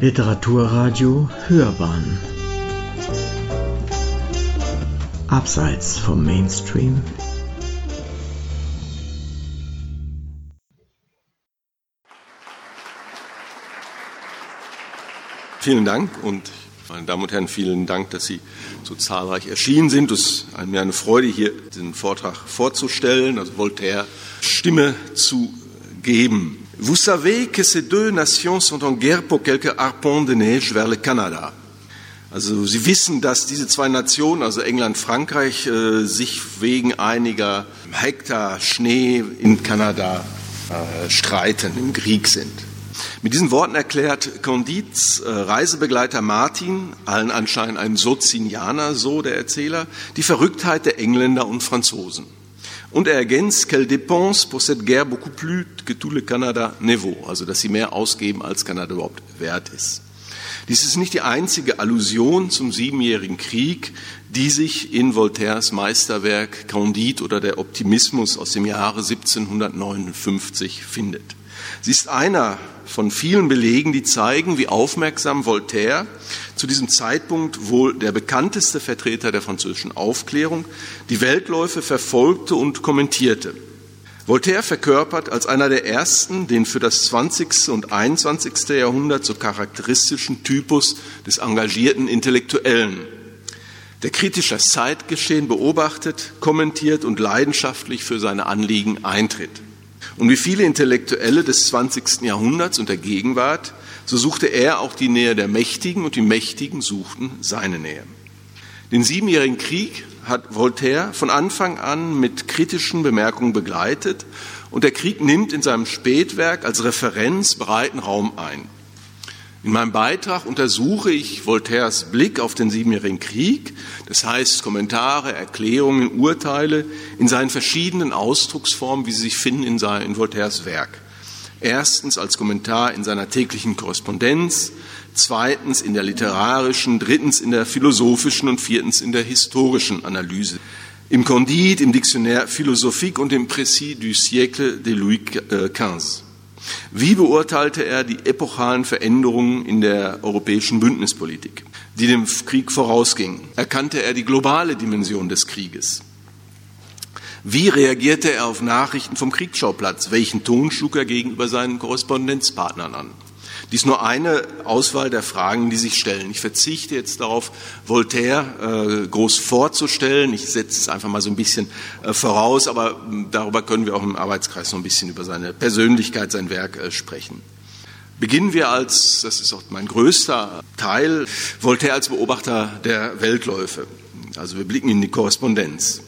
Literaturradio Hörbahn Abseits vom Mainstream Vielen Dank und meine Damen und Herren, vielen Dank, dass Sie so zahlreich erschienen sind. Es ist mir eine Freude, hier den Vortrag vorzustellen, also Voltaire Stimme zu geben. Vous savez que ces deux nations sont en guerre pour quelques arpents de neige vers le Canada. Also Sie wissen, dass diese zwei Nationen, also England, Frankreich, äh, sich wegen einiger Hektar Schnee in Kanada äh, streiten, im Krieg sind. Mit diesen Worten erklärt Condits äh, Reisebegleiter Martin, allen anscheinend ein Socinianer, so der Erzähler, die Verrücktheit der Engländer und Franzosen. Und er ergänzt, qu'elle dépense pour cette guerre beaucoup plus que tout le Canada ne vaut, also dass sie mehr ausgeben, als Kanada überhaupt wert ist. Dies ist nicht die einzige Allusion zum Siebenjährigen Krieg, die sich in Voltaires Meisterwerk Candide oder der Optimismus aus dem Jahre 1759 findet. Sie ist einer von vielen Belegen, die zeigen, wie aufmerksam Voltaire zu diesem Zeitpunkt wohl der bekannteste Vertreter der französischen Aufklärung die Weltläufe verfolgte und kommentierte. Voltaire verkörpert als einer der ersten den für das 20. und 21. Jahrhundert so charakteristischen Typus des engagierten Intellektuellen, der kritisch das Zeitgeschehen beobachtet, kommentiert und leidenschaftlich für seine Anliegen eintritt. Und wie viele Intellektuelle des 20. Jahrhunderts und der Gegenwart, so suchte er auch die Nähe der Mächtigen und die Mächtigen suchten seine Nähe. Den Siebenjährigen Krieg hat Voltaire von Anfang an mit kritischen Bemerkungen begleitet und der Krieg nimmt in seinem Spätwerk als Referenz breiten Raum ein. In meinem Beitrag untersuche ich Voltaires Blick auf den Siebenjährigen Krieg, das heißt Kommentare, Erklärungen, Urteile in seinen verschiedenen Ausdrucksformen, wie sie sich finden in, sein, in Voltaires Werk. Erstens als Kommentar in seiner täglichen Korrespondenz, zweitens in der literarischen, drittens in der philosophischen und viertens in der historischen Analyse. Im Condit, im Dictionnaire philosophique und im Précis du siècle de Louis XV. Wie beurteilte er die epochalen Veränderungen in der europäischen Bündnispolitik, die dem Krieg vorausgingen? Erkannte er die globale Dimension des Krieges? Wie reagierte er auf Nachrichten vom Kriegsschauplatz? Welchen Ton schlug er gegenüber seinen Korrespondenzpartnern an? Dies nur eine Auswahl der Fragen, die sich stellen. Ich verzichte jetzt darauf, Voltaire äh, groß vorzustellen. Ich setze es einfach mal so ein bisschen äh, voraus, aber äh, darüber können wir auch im Arbeitskreis noch ein bisschen über seine Persönlichkeit, sein Werk äh, sprechen. Beginnen wir als, das ist auch mein größter Teil, Voltaire als Beobachter der Weltläufe. Also wir blicken in die Korrespondenz.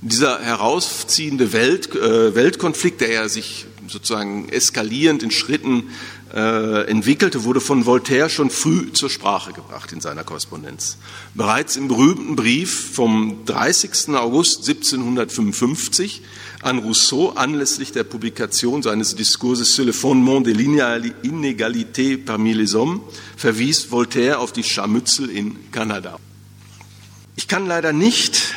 Dieser herausziehende Welt, äh, Weltkonflikt, der ja sich sozusagen eskalierend in Schritten entwickelte, wurde von Voltaire schon früh zur Sprache gebracht in seiner Korrespondenz. Bereits im berühmten Brief vom 30. August 1755 an Rousseau anlässlich der Publikation seines Diskurses sur le fondement de l'inégalité parmi les hommes verwies Voltaire auf die Scharmützel in Kanada. Ich kann leider nicht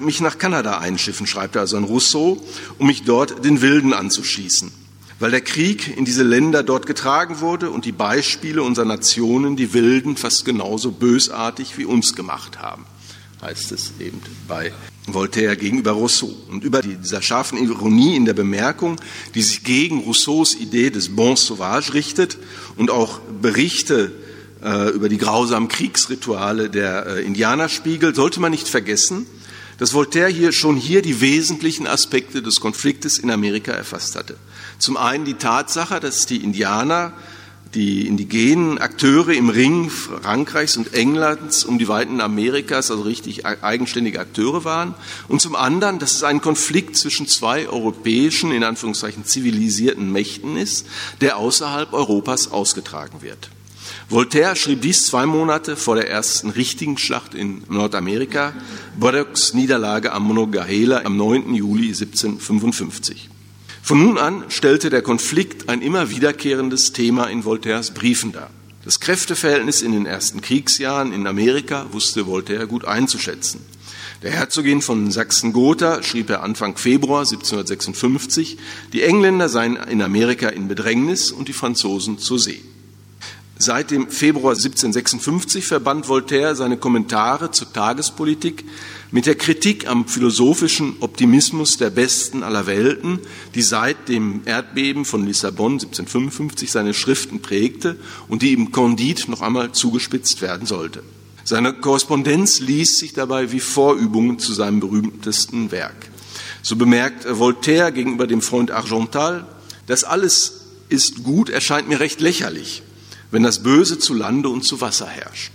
mich nach Kanada einschiffen, schreibt er also an Rousseau, um mich dort den Wilden anzuschließen weil der Krieg in diese Länder dort getragen wurde und die Beispiele unserer Nationen die Wilden fast genauso bösartig wie uns gemacht haben, heißt es eben bei Voltaire gegenüber Rousseau. Und über dieser scharfen Ironie in der Bemerkung, die sich gegen Rousseaus Idee des Bon Sauvage richtet und auch Berichte äh, über die grausamen Kriegsrituale der äh, Indianer sollte man nicht vergessen, dass Voltaire hier schon hier die wesentlichen Aspekte des Konfliktes in Amerika erfasst hatte. Zum einen die Tatsache, dass die Indianer, die indigenen Akteure im Ring Frankreichs und Englands um die Weiten Amerikas, also richtig eigenständige Akteure waren. Und zum anderen, dass es ein Konflikt zwischen zwei europäischen, in Anführungszeichen zivilisierten Mächten ist, der außerhalb Europas ausgetragen wird. Voltaire schrieb dies zwei Monate vor der ersten richtigen Schlacht in Nordamerika, Braddocks Niederlage am Monongahela am 9. Juli 1755. Von nun an stellte der Konflikt ein immer wiederkehrendes Thema in Voltaires Briefen dar. Das Kräfteverhältnis in den ersten Kriegsjahren in Amerika wusste Voltaire gut einzuschätzen. Der Herzogin von Sachsen-Gotha schrieb er Anfang Februar 1756, die Engländer seien in Amerika in Bedrängnis und die Franzosen zur See. Seit dem Februar 1756 verband Voltaire seine Kommentare zur Tagespolitik mit der Kritik am philosophischen Optimismus der Besten aller Welten, die seit dem Erdbeben von Lissabon 1755 seine Schriften prägte und die im Candide noch einmal zugespitzt werden sollte. Seine Korrespondenz liest sich dabei wie Vorübungen zu seinem berühmtesten Werk. So bemerkt Voltaire gegenüber dem Freund Argental, das alles ist gut, erscheint mir recht lächerlich wenn das Böse zu Lande und zu Wasser herrscht.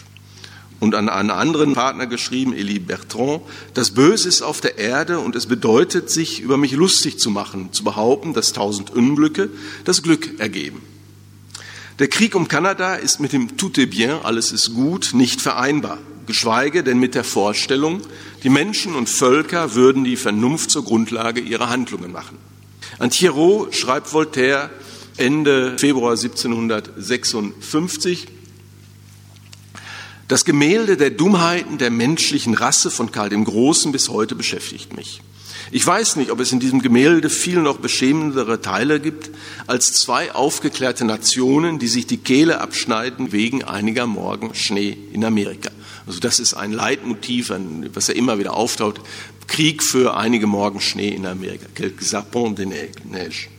Und an einen anderen Partner geschrieben, Elie Bertrand, das Böse ist auf der Erde und es bedeutet, sich über mich lustig zu machen, zu behaupten, dass tausend Unglücke das Glück ergeben. Der Krieg um Kanada ist mit dem Tout est bien, alles ist gut, nicht vereinbar, geschweige denn mit der Vorstellung, die Menschen und Völker würden die Vernunft zur Grundlage ihrer Handlungen machen. An Thierot schreibt Voltaire, Ende Februar 1756. Das Gemälde der Dummheiten der menschlichen Rasse von Karl dem Großen bis heute beschäftigt mich. Ich weiß nicht, ob es in diesem Gemälde viel noch beschämendere Teile gibt als zwei aufgeklärte Nationen, die sich die Kehle abschneiden wegen einiger Morgen Schnee in Amerika. Also das ist ein Leitmotiv, was ja immer wieder auftaucht. Krieg für einige Morgen Schnee in Amerika. Quelques arpents de neige.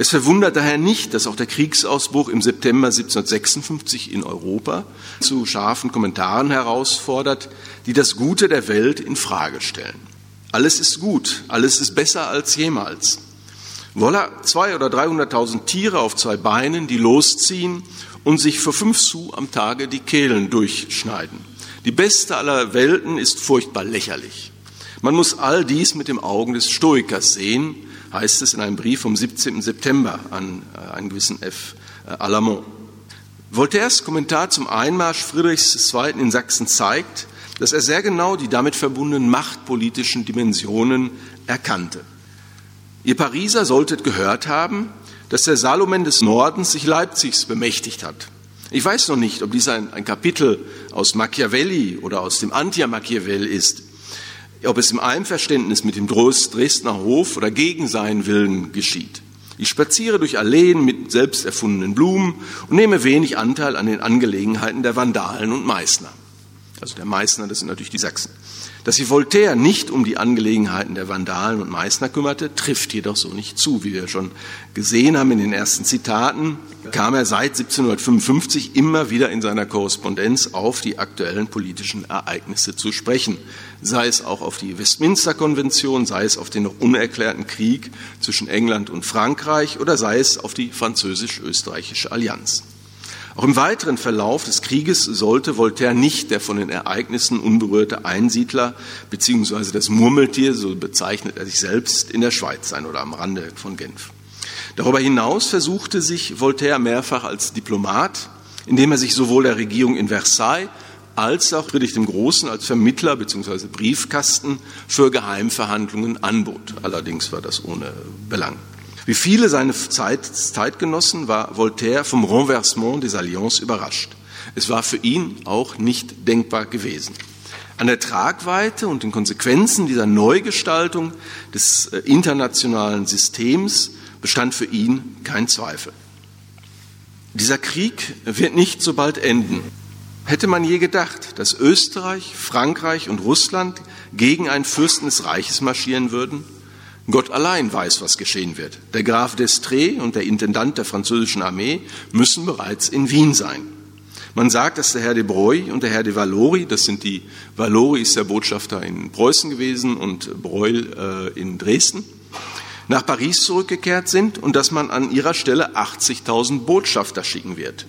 Es verwundert daher nicht, dass auch der Kriegsausbruch im September 1756 in Europa zu scharfen Kommentaren herausfordert, die das Gute der Welt in Frage stellen. Alles ist gut, alles ist besser als jemals. Wolla zwei oder dreihunderttausend Tiere auf zwei Beinen, die losziehen und sich für fünf Sous am Tage die Kehlen durchschneiden. Die beste aller Welten ist furchtbar lächerlich. Man muss all dies mit den Augen des Stoikers sehen, heißt es in einem Brief vom 17. September an äh, einen gewissen F. Äh, Alamont. Voltaires Kommentar zum Einmarsch Friedrichs II. in Sachsen zeigt, dass er sehr genau die damit verbundenen machtpolitischen Dimensionen erkannte. Ihr Pariser solltet gehört haben, dass der Salomen des Nordens sich Leipzigs bemächtigt hat. Ich weiß noch nicht, ob dies ein, ein Kapitel aus Machiavelli oder aus dem Anti-Machiavelli ist ob es im Einverständnis mit dem Dresdner Hof oder gegen seinen Willen geschieht. Ich spaziere durch Alleen mit selbst erfundenen Blumen und nehme wenig Anteil an den Angelegenheiten der Vandalen und Meißner. Also der Meißner, das sind natürlich die Sachsen. Dass sich Voltaire nicht um die Angelegenheiten der Vandalen und Meißner kümmerte, trifft jedoch so nicht zu. Wie wir schon gesehen haben in den ersten Zitaten, kam er seit 1755 immer wieder in seiner Korrespondenz auf die aktuellen politischen Ereignisse zu sprechen, sei es auch auf die Westminster-Konvention, sei es auf den noch unerklärten Krieg zwischen England und Frankreich oder sei es auf die französisch-österreichische Allianz. Auch im weiteren Verlauf des Krieges sollte Voltaire nicht der von den Ereignissen unberührte Einsiedler beziehungsweise das Murmeltier, so bezeichnet er sich selbst, in der Schweiz sein oder am Rande von Genf. Darüber hinaus versuchte sich Voltaire mehrfach als Diplomat, indem er sich sowohl der Regierung in Versailles als auch Friedrich dem Großen als Vermittler bzw. Briefkasten für Geheimverhandlungen anbot. Allerdings war das ohne Belang. Wie viele seiner Zeit, Zeitgenossen war Voltaire vom Renversement des Alliances überrascht. Es war für ihn auch nicht denkbar gewesen. An der Tragweite und den Konsequenzen dieser Neugestaltung des äh, internationalen Systems bestand für ihn kein Zweifel. Dieser Krieg wird nicht so bald enden. Hätte man je gedacht, dass Österreich, Frankreich und Russland gegen einen Fürsten des Reiches marschieren würden? Gott allein weiß, was geschehen wird. Der Graf d'Estrée und der Intendant der französischen Armee müssen bereits in Wien sein. Man sagt, dass der Herr de Broglie und der Herr de Valori, das sind die, Valori ist der Botschafter in Preußen gewesen und Broglie äh, in Dresden, nach Paris zurückgekehrt sind und dass man an ihrer Stelle 80.000 Botschafter schicken wird.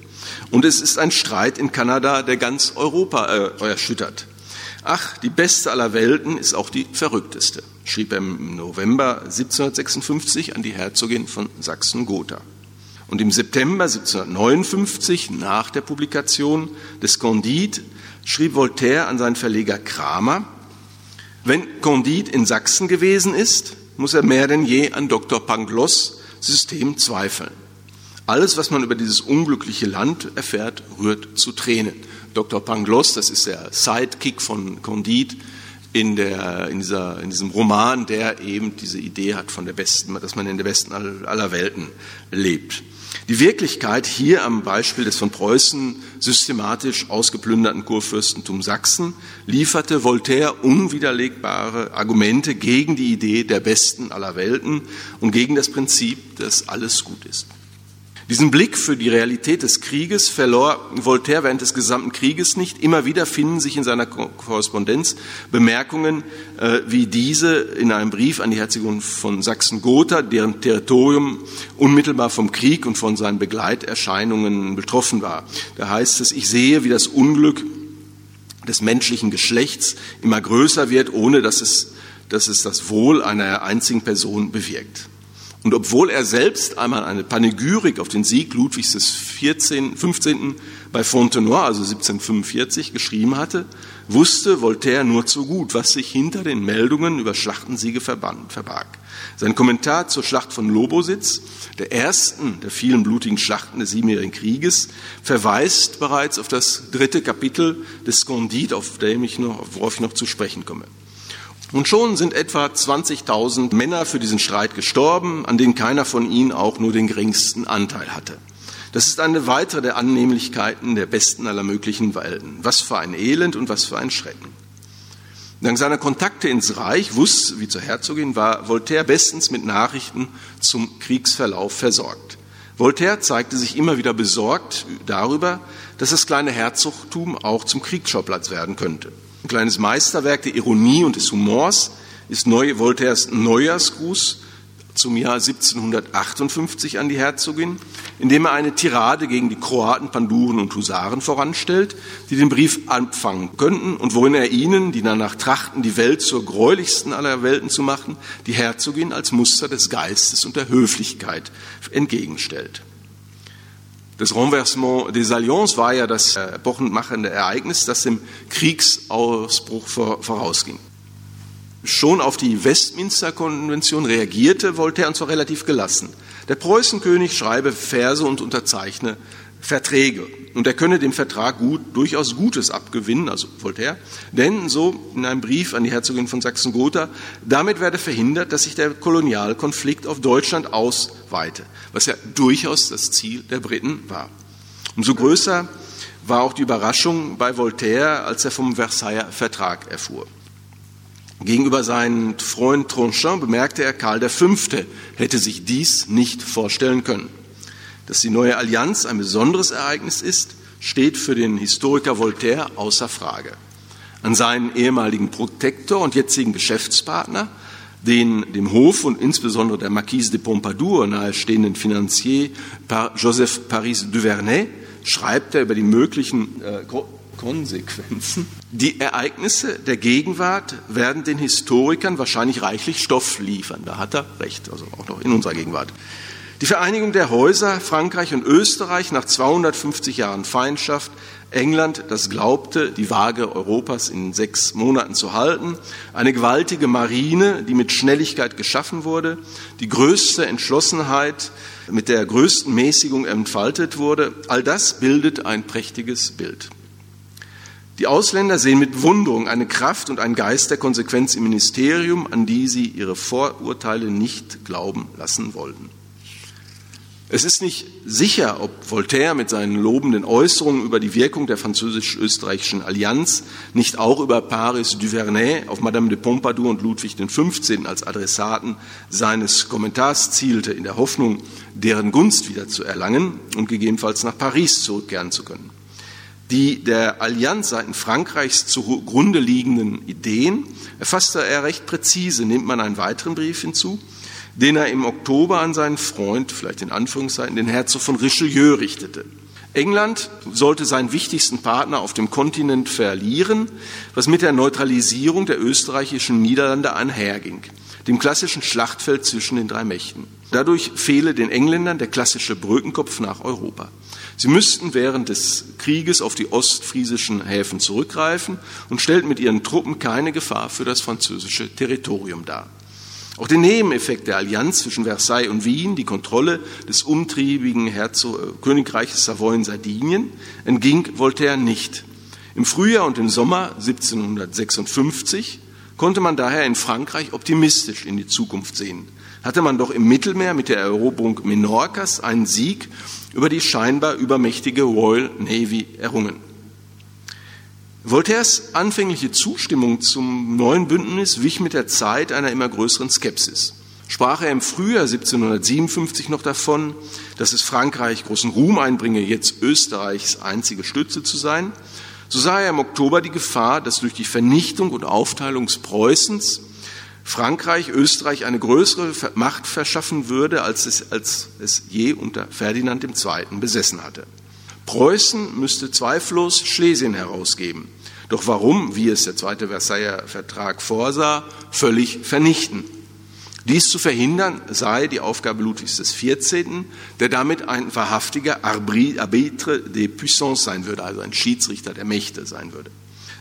Und es ist ein Streit in Kanada, der ganz Europa äh, erschüttert. Ach, die beste aller Welten ist auch die verrückteste schrieb er im November 1756 an die Herzogin von Sachsen-Gotha. Und im September 1759, nach der Publikation des Candide, schrieb Voltaire an seinen Verleger Kramer, wenn Candide in Sachsen gewesen ist, muss er mehr denn je an Dr. Pangloss System zweifeln. Alles, was man über dieses unglückliche Land erfährt, rührt zu Tränen. Dr. Pangloss, das ist der Sidekick von Candide, in, der, in, dieser, in diesem Roman, der eben diese Idee hat von der besten, dass man in der besten aller Welten lebt. Die Wirklichkeit hier am Beispiel des von Preußen systematisch ausgeplünderten Kurfürstentum Sachsen lieferte Voltaire unwiderlegbare Argumente gegen die Idee der besten aller Welten und gegen das Prinzip, dass alles gut ist. Diesen Blick für die Realität des Krieges verlor Voltaire während des gesamten Krieges nicht. Immer wieder finden sich in seiner Korrespondenz Bemerkungen äh, wie diese in einem Brief an die Herzogin von Sachsen-Gotha, deren Territorium unmittelbar vom Krieg und von seinen Begleiterscheinungen betroffen war. Da heißt es, ich sehe, wie das Unglück des menschlichen Geschlechts immer größer wird, ohne dass es, dass es das Wohl einer einzigen Person bewirkt. Und obwohl er selbst einmal eine Panegyrik auf den Sieg Ludwigs des 14., 15. bei Fontenoy, also 1745, geschrieben hatte, wusste Voltaire nur zu gut, was sich hinter den Meldungen über Schlachtensiege verbarg. Sein Kommentar zur Schlacht von Lobositz, der ersten der vielen blutigen Schlachten des Siebenjährigen Krieges, verweist bereits auf das dritte Kapitel des Scondit, auf dem ich noch, worauf ich noch zu sprechen komme. Und schon sind etwa 20.000 Männer für diesen Streit gestorben, an denen keiner von ihnen auch nur den geringsten Anteil hatte. Das ist eine weitere der Annehmlichkeiten der besten aller möglichen Welten. Was für ein Elend und was für ein Schrecken. Dank seiner Kontakte ins Reich, Wuss wie zur Herzogin, war Voltaire bestens mit Nachrichten zum Kriegsverlauf versorgt. Voltaire zeigte sich immer wieder besorgt darüber, dass das kleine Herzogtum auch zum Kriegsschauplatz werden könnte. Ein kleines Meisterwerk der Ironie und des Humors ist Neu Voltaires Neujahrsgruß zum Jahr 1758 an die Herzogin, in dem er eine Tirade gegen die Kroaten, Panduren und Husaren voranstellt, die den Brief anfangen könnten und worin er ihnen, die danach trachten, die Welt zur gräulichsten aller Welten zu machen, die Herzogin als Muster des Geistes und der Höflichkeit entgegenstellt. Das Renversement des Alliances war ja das epochenmachende Ereignis, das dem Kriegsausbruch vorausging. Schon auf die Westminster-Konvention reagierte Voltaire und zwar relativ gelassen. Der Preußenkönig schreibe Verse und unterzeichne Verträge. Und er könne dem Vertrag gut, durchaus Gutes abgewinnen, also Voltaire, denn so in einem Brief an die Herzogin von Sachsen-Gotha, damit werde verhindert, dass sich der Kolonialkonflikt auf Deutschland ausweite, was ja durchaus das Ziel der Briten war. Umso größer war auch die Überraschung bei Voltaire, als er vom Versailler Vertrag erfuhr. Gegenüber seinem Freund Tronchin bemerkte er, Karl V. hätte sich dies nicht vorstellen können. Dass die neue Allianz ein besonderes Ereignis ist, steht für den Historiker Voltaire außer Frage. An seinen ehemaligen Protektor und jetzigen Geschäftspartner, den dem Hof und insbesondere der Marquise de Pompadour nahestehenden Finanzier Joseph Paris Duvernay, schreibt er über die möglichen äh, Konsequenzen. Die Ereignisse der Gegenwart werden den Historikern wahrscheinlich reichlich Stoff liefern. Da hat er recht, also auch noch in unserer Gegenwart. Die Vereinigung der Häuser Frankreich und Österreich nach 250 Jahren Feindschaft, England, das glaubte, die Waage Europas in sechs Monaten zu halten, eine gewaltige Marine, die mit Schnelligkeit geschaffen wurde, die größte Entschlossenheit mit der größten Mäßigung entfaltet wurde, all das bildet ein prächtiges Bild. Die Ausländer sehen mit Bewunderung eine Kraft und einen Geist der Konsequenz im Ministerium, an die sie ihre Vorurteile nicht glauben lassen wollten. Es ist nicht sicher, ob Voltaire mit seinen lobenden Äußerungen über die Wirkung der französisch-österreichischen Allianz nicht auch über Paris Duvernay auf Madame de Pompadour und Ludwig XV. als Adressaten seines Kommentars zielte, in der Hoffnung, deren Gunst wieder zu erlangen und gegebenenfalls nach Paris zurückkehren zu können. Die der Allianz seitens Frankreichs zugrunde liegenden Ideen erfasste er recht präzise, nimmt man einen weiteren Brief hinzu, den er im Oktober an seinen Freund, vielleicht in Anführungszeichen, den Herzog von Richelieu richtete. England sollte seinen wichtigsten Partner auf dem Kontinent verlieren, was mit der Neutralisierung der österreichischen Niederlande einherging, dem klassischen Schlachtfeld zwischen den drei Mächten. Dadurch fehle den Engländern der klassische Brückenkopf nach Europa. Sie müssten während des Krieges auf die ostfriesischen Häfen zurückgreifen und stellten mit ihren Truppen keine Gefahr für das französische Territorium dar. Auch den Nebeneffekt der Allianz zwischen Versailles und Wien, die Kontrolle des umtriebigen Herzog äh, Königreiches Savoyen-Sardinien, entging Voltaire nicht. Im Frühjahr und im Sommer 1756 konnte man daher in Frankreich optimistisch in die Zukunft sehen. Hatte man doch im Mittelmeer mit der Eroberung Menorcas einen Sieg über die scheinbar übermächtige Royal Navy errungen. Voltaires anfängliche Zustimmung zum neuen Bündnis wich mit der Zeit einer immer größeren Skepsis. Sprach er im Frühjahr 1757 noch davon, dass es Frankreich großen Ruhm einbringe, jetzt Österreichs einzige Stütze zu sein, so sah er im Oktober die Gefahr, dass durch die Vernichtung und Aufteilung Preußens Frankreich Österreich eine größere Macht verschaffen würde, als es, als es je unter Ferdinand II. besessen hatte. Preußen müsste zweifellos Schlesien herausgeben. Doch warum, wie es der Zweite Versailler Vertrag vorsah, völlig vernichten? Dies zu verhindern sei die Aufgabe Ludwigs XIV., der damit ein wahrhaftiger Arbitre des Puissances sein würde, also ein Schiedsrichter der Mächte sein würde.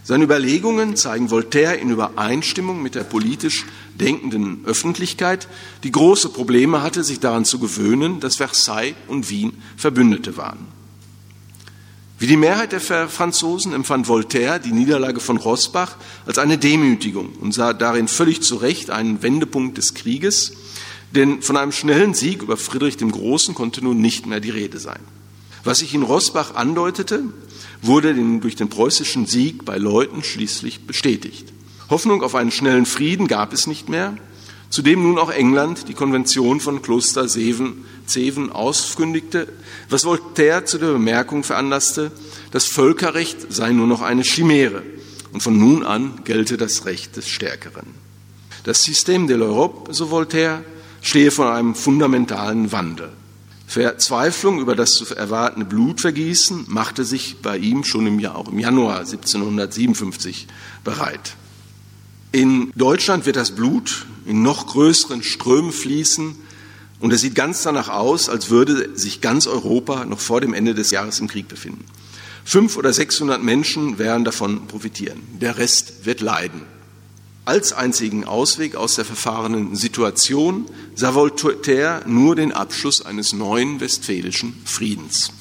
Seine Überlegungen zeigen Voltaire in Übereinstimmung mit der politisch denkenden Öffentlichkeit, die große Probleme hatte, sich daran zu gewöhnen, dass Versailles und Wien Verbündete waren. Wie die Mehrheit der Franzosen empfand Voltaire die Niederlage von Rosbach als eine Demütigung und sah darin völlig zu Recht einen Wendepunkt des Krieges, denn von einem schnellen Sieg über Friedrich dem Großen konnte nun nicht mehr die Rede sein. Was sich in Rosbach andeutete, wurde durch den preußischen Sieg bei Leuten schließlich bestätigt. Hoffnung auf einen schnellen Frieden gab es nicht mehr, zudem nun auch England die Konvention von Kloster Seven, Zeven auskündigte, was Voltaire zu der Bemerkung veranlasste, das Völkerrecht sei nur noch eine Chimäre und von nun an gelte das Recht des Stärkeren. Das System de l'Europe, so Voltaire, stehe vor einem fundamentalen Wandel. Verzweiflung über das zu erwartende Blutvergießen machte sich bei ihm schon im, Jahr, auch im Januar 1757 bereit. In Deutschland wird das Blut in noch größeren Strömen fließen und es sieht ganz danach aus, als würde sich ganz Europa noch vor dem Ende des Jahres im Krieg befinden. Fünf oder sechshundert Menschen werden davon profitieren. Der Rest wird leiden. Als einzigen Ausweg aus der verfahrenen Situation sah Voltaire nur den Abschluss eines neuen westfälischen Friedens.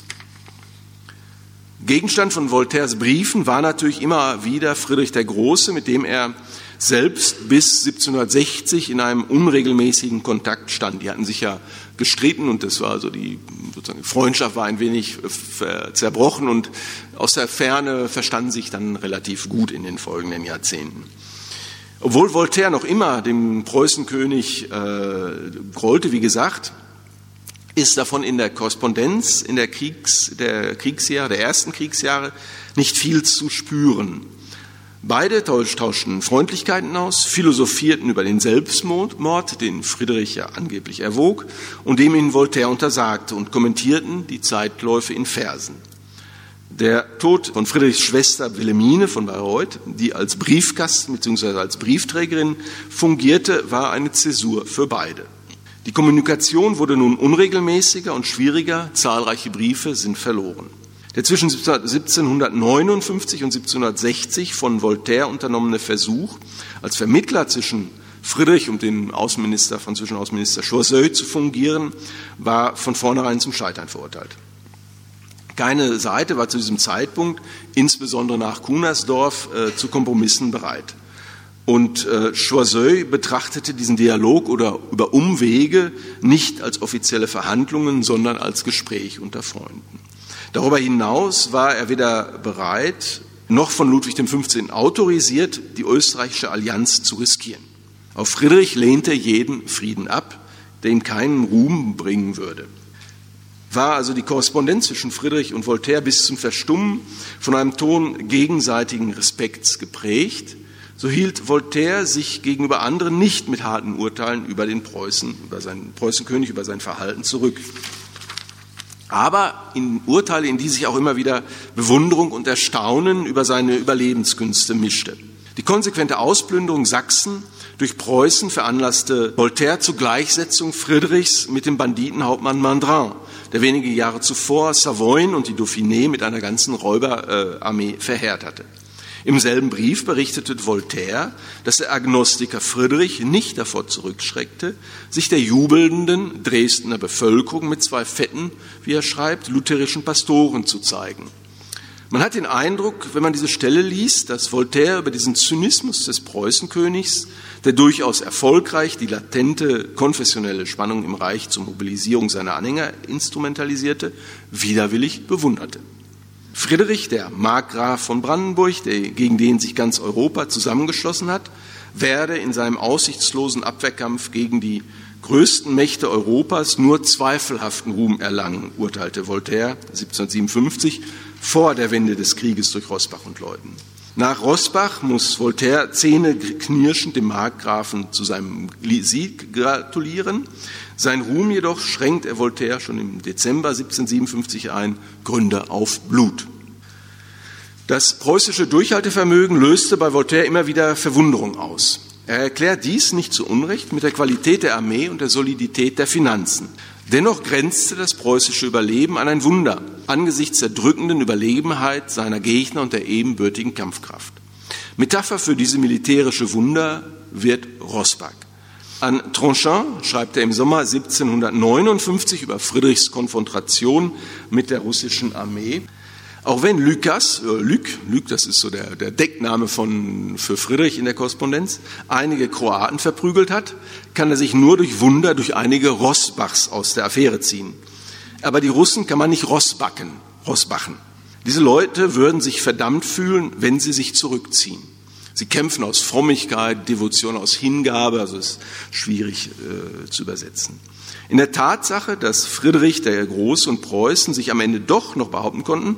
Gegenstand von Voltaires Briefen war natürlich immer wieder Friedrich der Große, mit dem er selbst bis 1760 in einem unregelmäßigen Kontakt stand. Die hatten sich ja gestritten und das war also die sozusagen Freundschaft war ein wenig zerbrochen und aus der Ferne verstanden sich dann relativ gut in den folgenden Jahrzehnten. Obwohl Voltaire noch immer dem Preußenkönig äh, grollte, wie gesagt, ist davon in der Korrespondenz in der, Kriegs, der Kriegsjahre, der ersten Kriegsjahre nicht viel zu spüren. Beide tauschten Freundlichkeiten aus, philosophierten über den Selbstmord, den Friedrich ja angeblich erwog und dem ihn Voltaire untersagte und kommentierten die Zeitläufe in Versen. Der Tod von Friedrichs Schwester Wilhelmine von Bayreuth, die als Briefgast bzw. als Briefträgerin fungierte, war eine Zäsur für beide. Die Kommunikation wurde nun unregelmäßiger und schwieriger, zahlreiche Briefe sind verloren. Der zwischen 1759 und 1760 von Voltaire unternommene Versuch, als Vermittler zwischen Friedrich und dem Außenminister, französischen Außenminister Choiseul zu fungieren, war von vornherein zum Scheitern verurteilt. Keine Seite war zu diesem Zeitpunkt, insbesondere nach Kunersdorf, äh, zu Kompromissen bereit. Und äh, Choiseul betrachtete diesen Dialog oder über Umwege nicht als offizielle Verhandlungen, sondern als Gespräch unter Freunden. Darüber hinaus war er weder bereit, noch von Ludwig XV. autorisiert, die österreichische Allianz zu riskieren. Auf Friedrich lehnte jeden Frieden ab, der ihm keinen Ruhm bringen würde war also die Korrespondenz zwischen Friedrich und Voltaire bis zum Verstummen von einem Ton gegenseitigen Respekts geprägt, so hielt Voltaire sich gegenüber anderen nicht mit harten Urteilen über den Preußen, über seinen Preußenkönig, über sein Verhalten zurück. Aber in Urteile, in die sich auch immer wieder Bewunderung und Erstaunen über seine Überlebenskünste mischte. Die konsequente Ausplünderung Sachsen durch Preußen veranlasste Voltaire zur Gleichsetzung Friedrichs mit dem Banditenhauptmann Mandrin, der wenige Jahre zuvor Savoyen und die Dauphiné mit einer ganzen Räuberarmee verheert hatte. Im selben Brief berichtete Voltaire, dass der Agnostiker Friedrich nicht davor zurückschreckte, sich der jubelnden Dresdner Bevölkerung mit zwei fetten, wie er schreibt, lutherischen Pastoren zu zeigen. Man hat den Eindruck, wenn man diese Stelle liest, dass Voltaire über diesen Zynismus des Preußenkönigs, der durchaus erfolgreich die latente konfessionelle Spannung im Reich zur Mobilisierung seiner Anhänger instrumentalisierte, widerwillig bewunderte. Friedrich, der Markgraf von Brandenburg, der, gegen den sich ganz Europa zusammengeschlossen hat, werde in seinem aussichtslosen Abwehrkampf gegen die größten Mächte Europas nur zweifelhaften Ruhm erlangen, urteilte Voltaire 1757 vor der Wende des Krieges durch Rossbach und Leuten. Nach Rossbach muss Voltaire zähneknirschend dem Markgrafen zu seinem Sieg gratulieren. Sein Ruhm jedoch schränkt er Voltaire schon im Dezember 1757 ein, Gründe auf Blut. Das preußische Durchhaltevermögen löste bei Voltaire immer wieder Verwunderung aus. Er erklärt dies nicht zu Unrecht mit der Qualität der Armee und der Solidität der Finanzen. Dennoch grenzte das preußische Überleben an ein Wunder angesichts der drückenden Überlebenheit seiner Gegner und der ebenbürtigen Kampfkraft. Metapher für diese militärische Wunder wird Rossbach. An Tronchin schreibt er im Sommer 1759 über Friedrichs Konfrontation mit der russischen Armee. Auch wenn Lukas, äh, Luc, Luc, das ist so der, der Deckname von, für Friedrich in der Korrespondenz, einige Kroaten verprügelt hat, kann er sich nur durch Wunder durch einige Rossbachs aus der Affäre ziehen. Aber die Russen kann man nicht Rossbacken, Rossbachen. Diese Leute würden sich verdammt fühlen, wenn sie sich zurückziehen. Sie kämpfen aus Frömmigkeit, Devotion, aus Hingabe, also ist schwierig äh, zu übersetzen. In der Tatsache, dass Friedrich der Große und Preußen sich am Ende doch noch behaupten konnten,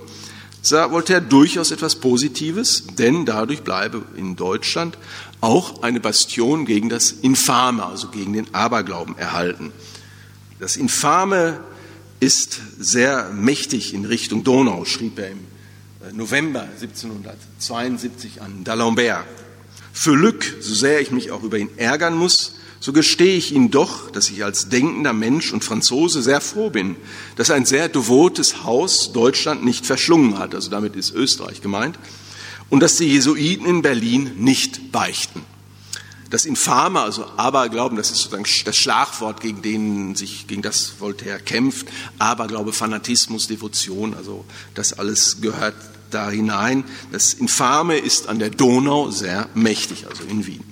sah Voltaire durchaus etwas Positives, denn dadurch bleibe in Deutschland auch eine Bastion gegen das Infame, also gegen den Aberglauben erhalten. Das Infame ist sehr mächtig in Richtung Donau, schrieb er im äh, November 1772 an D'Alembert. Für Lück, so sehr ich mich auch über ihn ärgern muss, so gestehe ich Ihnen doch, dass ich als denkender Mensch und Franzose sehr froh bin, dass ein sehr devotes Haus Deutschland nicht verschlungen hat, also damit ist Österreich gemeint, und dass die Jesuiten in Berlin nicht beichten. Das Infame, also Aberglauben, das ist sozusagen das Schlagwort, gegen, den sich, gegen das Voltaire kämpft. Aberglaube, Fanatismus, Devotion, also das alles gehört da hinein. Das Infame ist an der Donau sehr mächtig, also in Wien.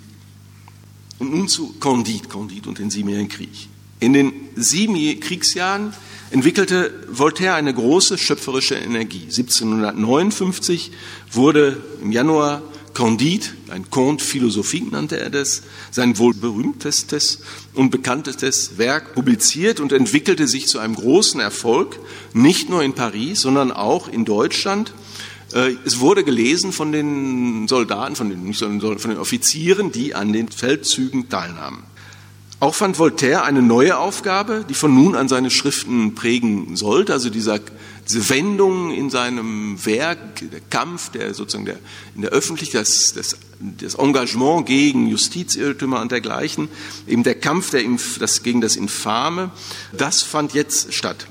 Und nun zu Candide, Candide und den Siebenjährigen Krieg. In den sieben Kriegsjahren entwickelte Voltaire eine große schöpferische Energie. 1759 wurde im Januar Candide, ein Conte philosophique nannte er das, sein wohl berühmtestes und bekanntestes Werk publiziert und entwickelte sich zu einem großen Erfolg, nicht nur in Paris, sondern auch in Deutschland äh, es wurde gelesen von den Soldaten, von den, nicht von den Offizieren, die an den Feldzügen teilnahmen. Auch fand Voltaire eine neue Aufgabe, die von nun an seine Schriften prägen sollte, also dieser, diese Wendung in seinem Werk, der Kampf, der sozusagen der, in der Öffentlichkeit, das, das, das Engagement gegen Justizirrtümer und dergleichen, eben der Kampf der, das, gegen das Infame, das fand jetzt statt.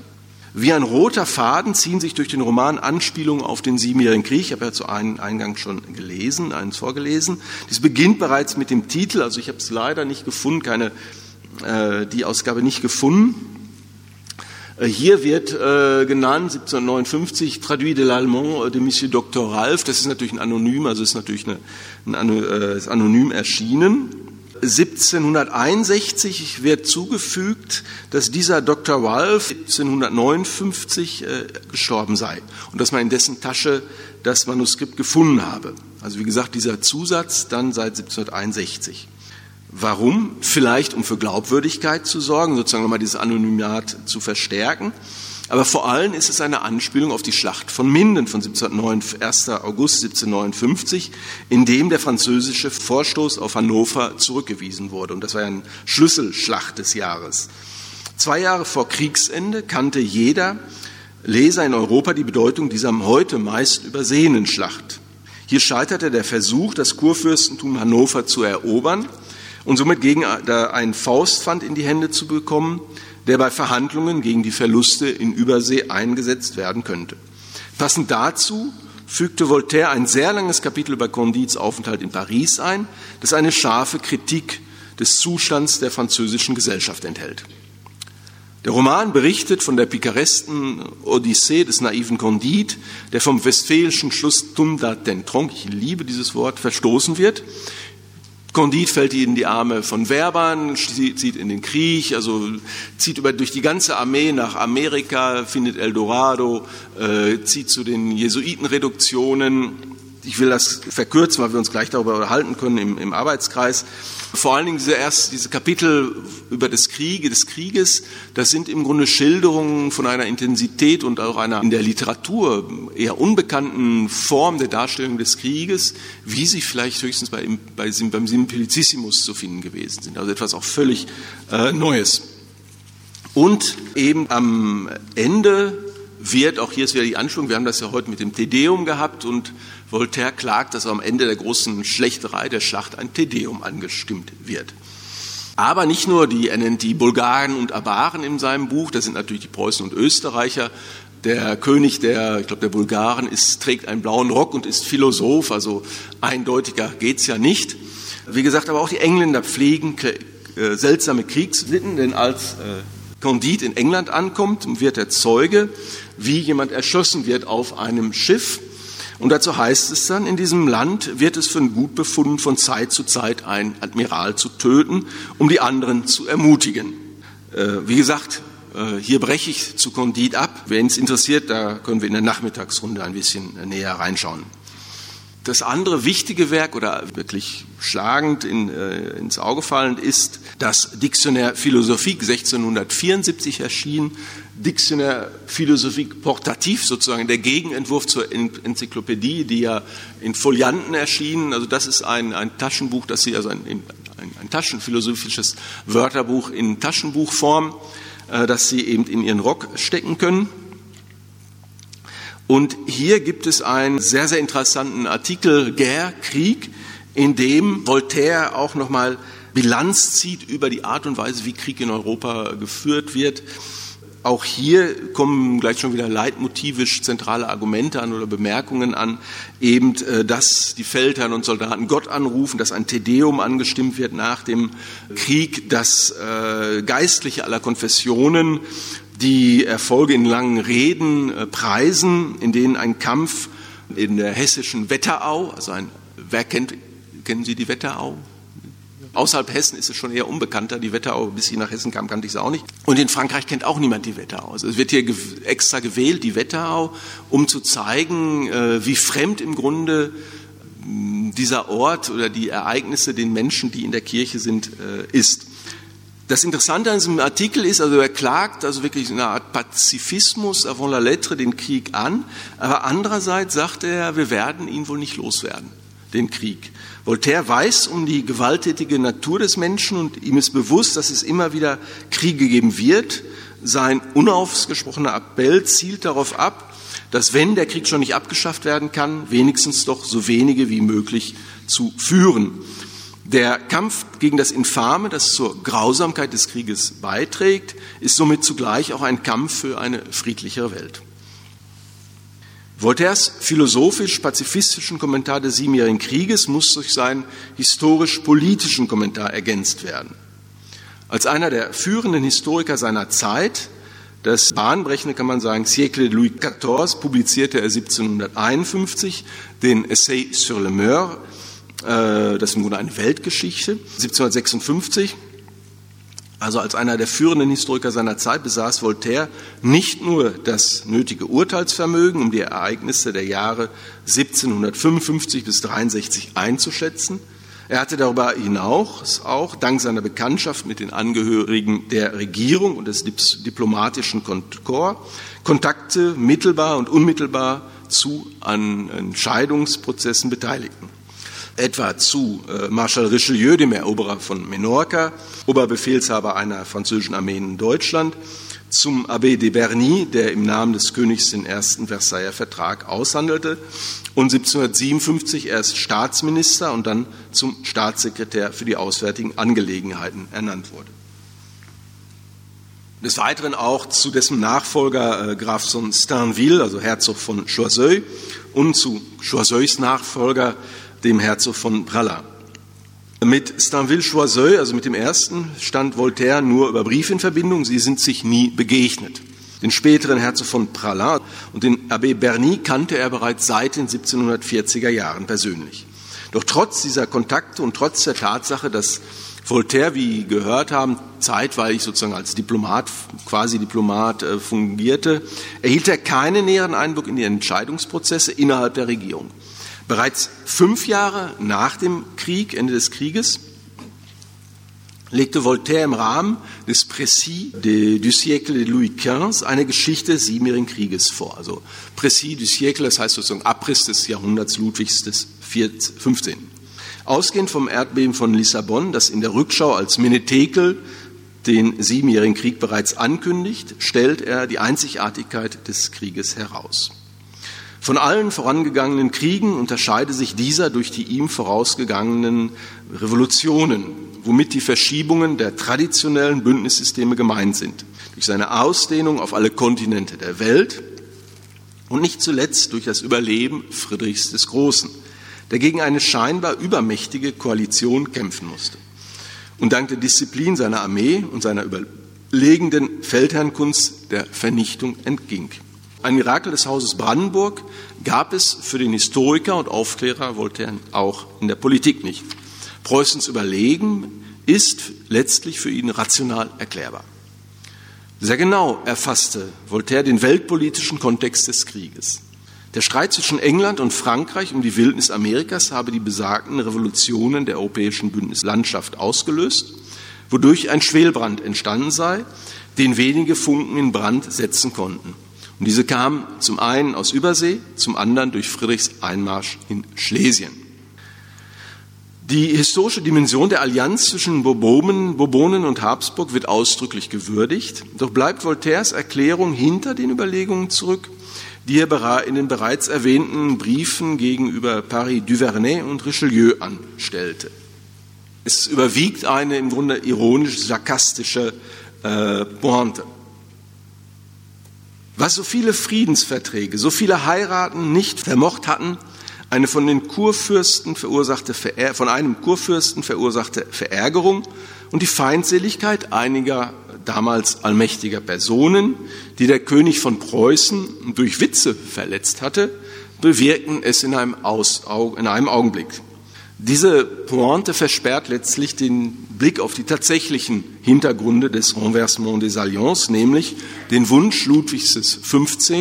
Wie ein roter Faden ziehen sich durch den Roman Anspielungen auf den Siebenjährigen Krieg. Ich habe ja zu einem Eingang schon gelesen, eins vorgelesen. Dies beginnt bereits mit dem Titel, also ich habe es leider nicht gefunden, keine, äh, die Ausgabe nicht gefunden. Äh, hier wird äh, genannt 1759 Traduit de l'Allemand de Monsieur Dr. Ralph. Das ist natürlich ein Anonym, also ist natürlich eine, ein, äh, ist anonym erschienen. 1761 wird zugefügt, dass dieser Dr. Wolf 1759 äh, gestorben sei und dass man in dessen Tasche das Manuskript gefunden habe. Also wie gesagt, dieser Zusatz dann seit 1761. Warum? Vielleicht um für Glaubwürdigkeit zu sorgen, sozusagen nochmal dieses Anonymat zu verstärken. Aber vor allem ist es eine Anspielung auf die Schlacht von Minden von 1709, 1. August 1759, in dem der französische Vorstoß auf Hannover zurückgewiesen wurde. Und das war eine Schlüsselschlacht des Jahres. Zwei Jahre vor Kriegsende kannte jeder Leser in Europa die Bedeutung dieser heute meist übersehenen Schlacht. Hier scheiterte der Versuch, das Kurfürstentum Hannover zu erobern und somit gegen ein Faustpfand in die Hände zu bekommen, der bei Verhandlungen gegen die Verluste in Übersee eingesetzt werden könnte. Passend dazu fügte Voltaire ein sehr langes Kapitel über Condites Aufenthalt in Paris ein, das eine scharfe Kritik des Zustands der französischen Gesellschaft enthält. Der Roman berichtet von der pikaresten Odyssee des naiven Condit, der vom westfälischen Schluss Tunda Tentronc, ich liebe dieses Wort, verstoßen wird. Condit fällt in die Arme von Werbern, zieht in den Krieg, also zieht über, durch die ganze Armee nach Amerika, findet Eldorado, äh, zieht zu den Jesuitenreduktionen, ich will das verkürzen, weil wir uns gleich darüber unterhalten können im, im Arbeitskreis. Vor allen Dingen diese, erst, diese Kapitel über das Kriege, des Krieges, das sind im Grunde Schilderungen von einer Intensität und auch einer in der Literatur eher unbekannten Form der Darstellung des Krieges, wie sie vielleicht höchstens bei, bei, beim Simplicissimus zu finden gewesen sind. Also etwas auch völlig äh, Neues. Und eben am Ende wird, auch hier ist wieder die Anschwung, wir haben das ja heute mit dem Tedeum gehabt und Voltaire klagt, dass am Ende der großen Schlächterei der Schlacht ein Tedeum angestimmt wird. Aber nicht nur die, er nennt die Bulgaren und Awaren in seinem Buch, das sind natürlich die Preußen und Österreicher. Der König der, ich glaube, der Bulgaren ist, trägt einen blauen Rock und ist Philosoph, also eindeutiger geht's ja nicht. Wie gesagt, aber auch die Engländer pflegen äh, seltsame Kriegssitten, denn als äh, Condit in England ankommt, wird er Zeuge, wie jemand erschossen wird auf einem Schiff. Und dazu heißt es dann, in diesem Land wird es für gut befunden, von Zeit zu Zeit einen Admiral zu töten, um die anderen zu ermutigen. Äh, wie gesagt, äh, hier breche ich zu Condit ab. Wen es interessiert, da können wir in der Nachmittagsrunde ein bisschen näher reinschauen. Das andere wichtige Werk oder wirklich schlagend in, äh, ins Auge fallend ist das Dictionnaire Philosophique 1674 erschienen. Dictionnaire Philosophique Portatif, sozusagen der Gegenentwurf zur Enzyklopädie, die ja in Folianten erschienen. Also das ist ein, ein Taschenbuch, das Sie, also ein, ein, ein taschenphilosophisches Wörterbuch in Taschenbuchform, äh, das Sie eben in Ihren Rock stecken können. Und hier gibt es einen sehr, sehr interessanten Artikel, Guerre, Krieg, in dem Voltaire auch nochmal Bilanz zieht über die Art und Weise, wie Krieg in Europa geführt wird. Auch hier kommen gleich schon wieder leitmotivisch zentrale Argumente an oder Bemerkungen an, eben, äh, dass die Feldherren und Soldaten Gott anrufen, dass ein Tedeum angestimmt wird nach dem Krieg, dass äh, Geistliche aller Konfessionen die Erfolge in langen Reden äh, preisen, in denen ein Kampf in der hessischen Wetterau, also ein, wer kennt, kennen Sie die Wetterau? Außerhalb Hessen ist es schon eher unbekannter. Die Wetterau, bis ich nach Hessen kam, kannte ich es auch nicht. Und in Frankreich kennt auch niemand die Wetterau. Also es wird hier extra gewählt, die Wetterau, um zu zeigen, äh, wie fremd im Grunde dieser Ort oder die Ereignisse den Menschen, die in der Kirche sind, äh, ist. Das Interessante an diesem Artikel ist, also er klagt also wirklich eine Art Pazifismus avant la lettre den Krieg an, aber andererseits sagt er, wir werden ihn wohl nicht loswerden, den Krieg. Voltaire weiß um die gewalttätige Natur des Menschen und ihm ist bewusst, dass es immer wieder Kriege geben wird. Sein unausgesprochener Appell zielt darauf ab, dass wenn der Krieg schon nicht abgeschafft werden kann, wenigstens doch so wenige wie möglich zu führen. Der Kampf gegen das Infame, das zur Grausamkeit des Krieges beiträgt, ist somit zugleich auch ein Kampf für eine friedlichere Welt. Voltaires philosophisch-pazifistischen Kommentar des Siebenjährigen Krieges muss durch seinen historisch-politischen Kommentar ergänzt werden. Als einer der führenden Historiker seiner Zeit, das bahnbrechende kann man sagen, Siècle Louis XIV, publizierte er 1751 den Essai sur le Meur, das ist im Grunde eine Weltgeschichte. 1756, also als einer der führenden Historiker seiner Zeit, besaß Voltaire nicht nur das nötige Urteilsvermögen, um die Ereignisse der Jahre 1755 bis 63 einzuschätzen. Er hatte darüber hinaus auch dank seiner Bekanntschaft mit den Angehörigen der Regierung und des diplomatischen Korps Kontakte mittelbar und unmittelbar zu Entscheidungsprozessen Beteiligten etwa zu äh, Marschall Richelieu, dem Eroberer von Menorca, Oberbefehlshaber einer französischen Armee in Deutschland, zum Abbé de Berny, der im Namen des Königs den ersten Versailler Vertrag aushandelte und 1757 erst Staatsminister und dann zum Staatssekretär für die auswärtigen Angelegenheiten ernannt wurde. Des Weiteren auch zu dessen Nachfolger äh, Graf von Stainville, also Herzog von Choiseul, und zu Choiseuls Nachfolger dem Herzog von Pralla. Mit Stainville-Choiseul, also mit dem ersten, stand Voltaire nur über Brief in Verbindung. Sie sind sich nie begegnet. Den späteren Herzog von Praslin und den Abbé Berny kannte er bereits seit den 1740er Jahren persönlich. Doch trotz dieser Kontakte und trotz der Tatsache, dass Voltaire, wie gehört haben, zeitweilig sozusagen als Diplomat, quasi Diplomat äh, fungierte, erhielt er keinen näheren Einblick in die Entscheidungsprozesse innerhalb der Regierung. Bereits fünf Jahre nach dem Krieg, Ende des Krieges, legte Voltaire im Rahmen des Précis de, du siècle de Louis XV eine Geschichte des Siebenjährigen Krieges vor. Also Précis du siècle, das heißt sozusagen Abriss des Jahrhunderts Ludwigs des 15. Ausgehend vom Erdbeben von Lissabon, das in der Rückschau als Menetekel den Siebenjährigen Krieg bereits ankündigt, stellt er die Einzigartigkeit des Krieges heraus. Von allen vorangegangenen Kriegen unterscheide sich dieser durch die ihm vorausgegangenen Revolutionen, womit die Verschiebungen der traditionellen Bündnissysteme gemeint sind, durch seine Ausdehnung auf alle Kontinente der Welt und nicht zuletzt durch das Überleben Friedrichs des Großen, der gegen eine scheinbar übermächtige Koalition kämpfen musste und dank der Disziplin seiner Armee und seiner überlegenden Feldherrnkunst der Vernichtung entging. Ein Mirakel des Hauses Brandenburg gab es für den Historiker und Aufklärer Voltaire auch in der Politik nicht. Preußens Überlegen ist letztlich für ihn rational erklärbar. Sehr genau erfasste Voltaire den weltpolitischen Kontext des Krieges. Der Streit zwischen England und Frankreich um die Wildnis Amerikas habe die besagten Revolutionen der europäischen Bündnislandschaft ausgelöst, wodurch ein Schwelbrand entstanden sei, den wenige Funken in Brand setzen konnten. Und diese kamen zum einen aus Übersee, zum anderen durch Friedrichs Einmarsch in Schlesien. Die historische Dimension der Allianz zwischen Bourbonen, Bourbonen und Habsburg wird ausdrücklich gewürdigt, doch bleibt Voltaires Erklärung hinter den Überlegungen zurück, die er in den bereits erwähnten Briefen gegenüber Paris Duvernay und Richelieu anstellte. Es überwiegt eine im Grunde ironisch-sarkastische äh, Pointe. Was so viele Friedensverträge, so viele Heiraten nicht vermocht hatten, eine von den Kurfürsten verursachte von einem Kurfürsten verursachte Verärgerung und die Feindseligkeit einiger damals allmächtiger Personen, die der König von Preußen durch Witze verletzt hatte, bewirkten es in einem, Aus, in einem Augenblick. Diese Pointe versperrt letztlich den Blick auf die tatsächlichen Hintergründe des Renversement des Alliances, nämlich den Wunsch Ludwigs XV.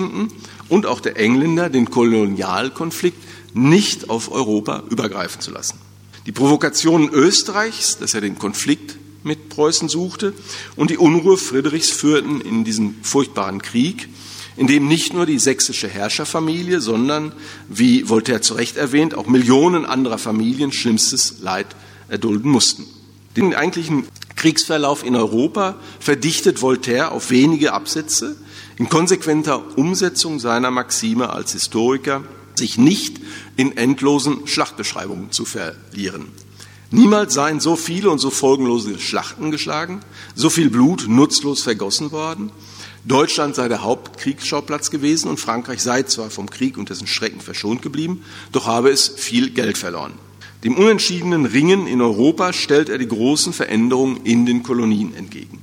und auch der Engländer, den Kolonialkonflikt nicht auf Europa übergreifen zu lassen. Die Provokationen Österreichs, dass er den Konflikt mit Preußen suchte, und die Unruhe Friedrichs führten in diesen furchtbaren Krieg, in dem nicht nur die sächsische Herrscherfamilie, sondern, wie Voltaire zu Recht erwähnt, auch Millionen anderer Familien schlimmstes Leid erdulden mussten. Den eigentlichen Kriegsverlauf in Europa verdichtet Voltaire auf wenige Absätze in konsequenter Umsetzung seiner Maxime als Historiker, sich nicht in endlosen Schlachtbeschreibungen zu verlieren. Niemals seien so viele und so folgenlose Schlachten geschlagen, so viel Blut nutzlos vergossen worden. Deutschland sei der Hauptkriegsschauplatz gewesen und Frankreich sei zwar vom Krieg und dessen Schrecken verschont geblieben, doch habe es viel Geld verloren. Dem unentschiedenen Ringen in Europa stellt er die großen Veränderungen in den Kolonien entgegen.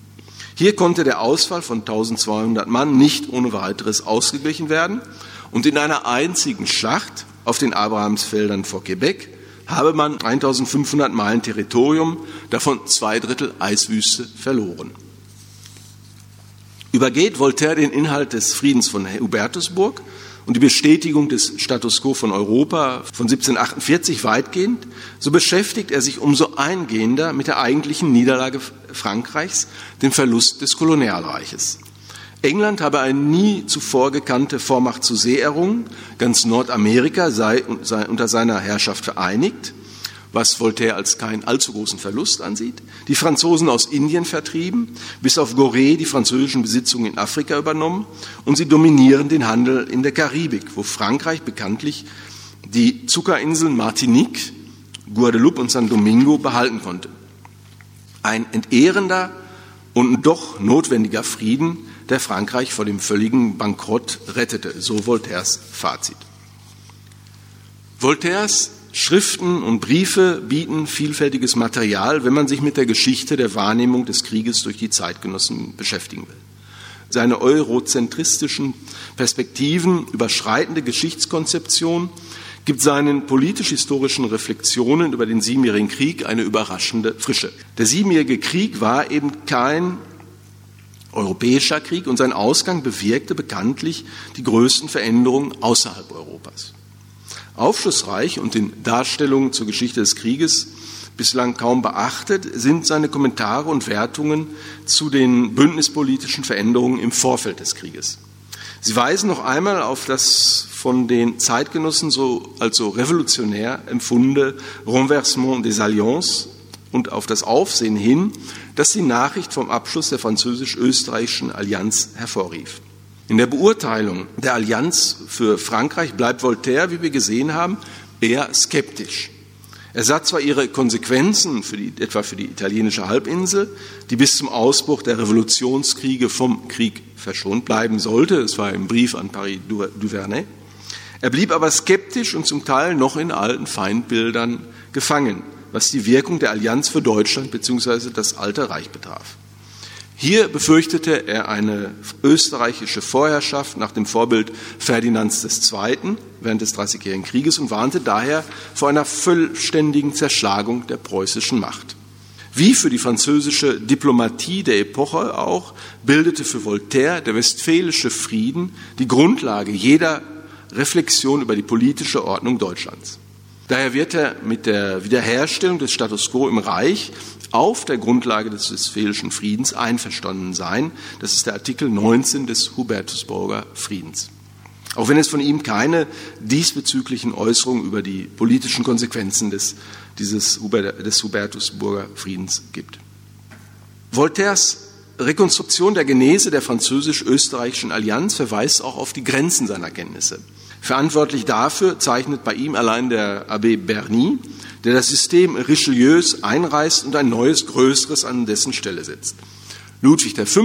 Hier konnte der Ausfall von 1200 Mann nicht ohne weiteres ausgeglichen werden und in einer einzigen Schlacht auf den Abrahamsfeldern vor Quebec habe man 1500 Meilen Territorium, davon zwei Drittel Eiswüste, verloren. Übergeht Voltaire den Inhalt des Friedens von Hubertusburg und die Bestätigung des Status quo von Europa von 1748 weitgehend, so beschäftigt er sich umso eingehender mit der eigentlichen Niederlage Frankreichs, dem Verlust des Kolonialreiches. England habe eine nie zuvor gekannte Vormacht zu See errungen, ganz Nordamerika sei, unter seiner Herrschaft vereinigt, was Voltaire als keinen allzu großen Verlust ansieht, die Franzosen aus Indien vertrieben, bis auf Gorée die französischen Besitzungen in Afrika übernommen. Und sie dominieren den Handel in der Karibik, wo Frankreich bekanntlich die Zuckerinseln Martinique, Guadeloupe und San Domingo behalten konnte. Ein entehrender und doch notwendiger Frieden, der Frankreich vor dem völligen Bankrott rettete. So Voltaires Fazit. Voltaires Schriften und Briefe bieten vielfältiges Material, wenn man sich mit der Geschichte der Wahrnehmung des Krieges durch die Zeitgenossen beschäftigen will. Seine eurozentristischen Perspektiven überschreitende Geschichtskonzeption gibt seinen politisch-historischen Reflexionen über den Siebenjährigen Krieg eine überraschende Frische. Der Siebenjährige Krieg war eben kein europäischer Krieg und sein Ausgang bewirkte bekanntlich die größten Veränderungen außerhalb Europas. Aufschlussreich und in Darstellungen zur Geschichte des Krieges bislang kaum beachtet sind seine Kommentare und Wertungen zu den bündnispolitischen Veränderungen im Vorfeld des Krieges. Sie weisen noch einmal auf das von den Zeitgenossen so als so revolutionär empfundene Renversement des Alliances und auf das Aufsehen hin, das die Nachricht vom Abschluss der französisch-österreichischen Allianz hervorrief. In der Beurteilung der Allianz für Frankreich bleibt Voltaire, wie wir gesehen haben, eher skeptisch. Er sah zwar ihre Konsequenzen für die, etwa für die italienische Halbinsel, die bis zum Ausbruch der Revolutionskriege vom Krieg verschont bleiben sollte, es war im Brief an Paris Duvernay, er blieb aber skeptisch und zum Teil noch in alten Feindbildern gefangen, was die Wirkung der Allianz für Deutschland bzw. das Alte Reich betraf. Hier befürchtete er eine österreichische Vorherrschaft nach dem Vorbild Ferdinands II. während des Dreißigjährigen Krieges und warnte daher vor einer vollständigen Zerschlagung der preußischen Macht. Wie für die französische Diplomatie der Epoche auch, bildete für Voltaire der westfälische Frieden die Grundlage jeder Reflexion über die politische Ordnung Deutschlands. Daher wird er mit der Wiederherstellung des Status quo im Reich auf der Grundlage des Westfälischen Friedens einverstanden sein. Das ist der Artikel 19 des Hubertusburger Friedens. Auch wenn es von ihm keine diesbezüglichen Äußerungen über die politischen Konsequenzen des, dieses des Hubertusburger Friedens gibt. Voltaires Rekonstruktion der Genese der französisch-österreichischen Allianz verweist auch auf die Grenzen seiner Kenntnisse. Verantwortlich dafür zeichnet bei ihm allein der Abbé Berny, der das System Richelieus einreißt und ein neues, größeres an dessen Stelle setzt. Ludwig XV.,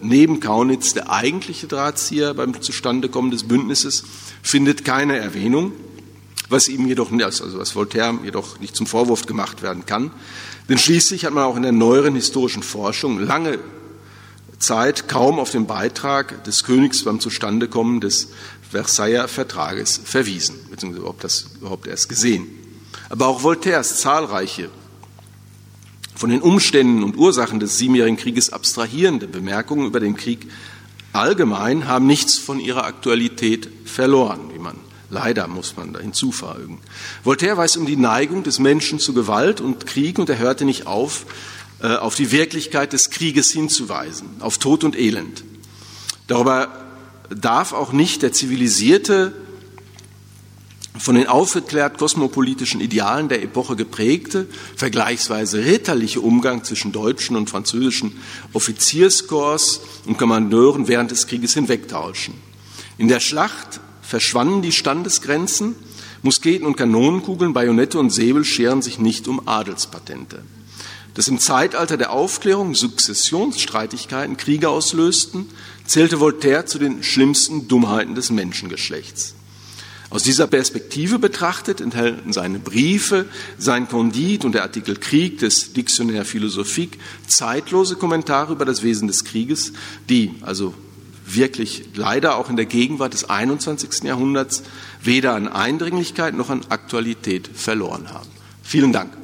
neben Kaunitz der eigentliche Drahtzieher beim Zustandekommen des Bündnisses, findet keine Erwähnung, was ihm jedoch, also was Voltaire jedoch nicht zum Vorwurf gemacht werden kann. Denn schließlich hat man auch in der neueren historischen Forschung lange Zeit kaum auf den Beitrag des Königs beim Zustandekommen des Versailler Vertrages verwiesen, beziehungsweise überhaupt das überhaupt erst gesehen. Aber auch Voltaires zahlreiche von den Umständen und Ursachen des Siebenjährigen Krieges abstrahierende Bemerkungen über den Krieg allgemein haben nichts von ihrer Aktualität verloren, wie man leider muss man da hinzufügen. Voltaire weiß um die Neigung des Menschen zu Gewalt und Krieg und er hörte nicht auf, äh, auf die Wirklichkeit des Krieges hinzuweisen, auf Tod und Elend. Darüber darf auch nicht der zivilisierte, von den aufgeklärt kosmopolitischen Idealen der Epoche geprägte, vergleichsweise ritterliche Umgang zwischen deutschen und französischen Offizierskorps und Kommandeuren während des Krieges hinwegtauschen. In der Schlacht verschwanden die Standesgrenzen, Musketen und Kanonenkugeln, Bajonette und Säbel scheren sich nicht um Adelspatente. Dass im Zeitalter der Aufklärung Sukzessionsstreitigkeiten Kriege auslösten, zählte Voltaire zu den schlimmsten Dummheiten des Menschengeschlechts. Aus dieser Perspektive betrachtet enthalten seine Briefe, sein Kondit und der Artikel Krieg des Dictionnaire Philosophique zeitlose Kommentare über das Wesen des Krieges, die also wirklich leider auch in der Gegenwart des 21. Jahrhunderts weder an Eindringlichkeit noch an Aktualität verloren haben. Vielen Dank.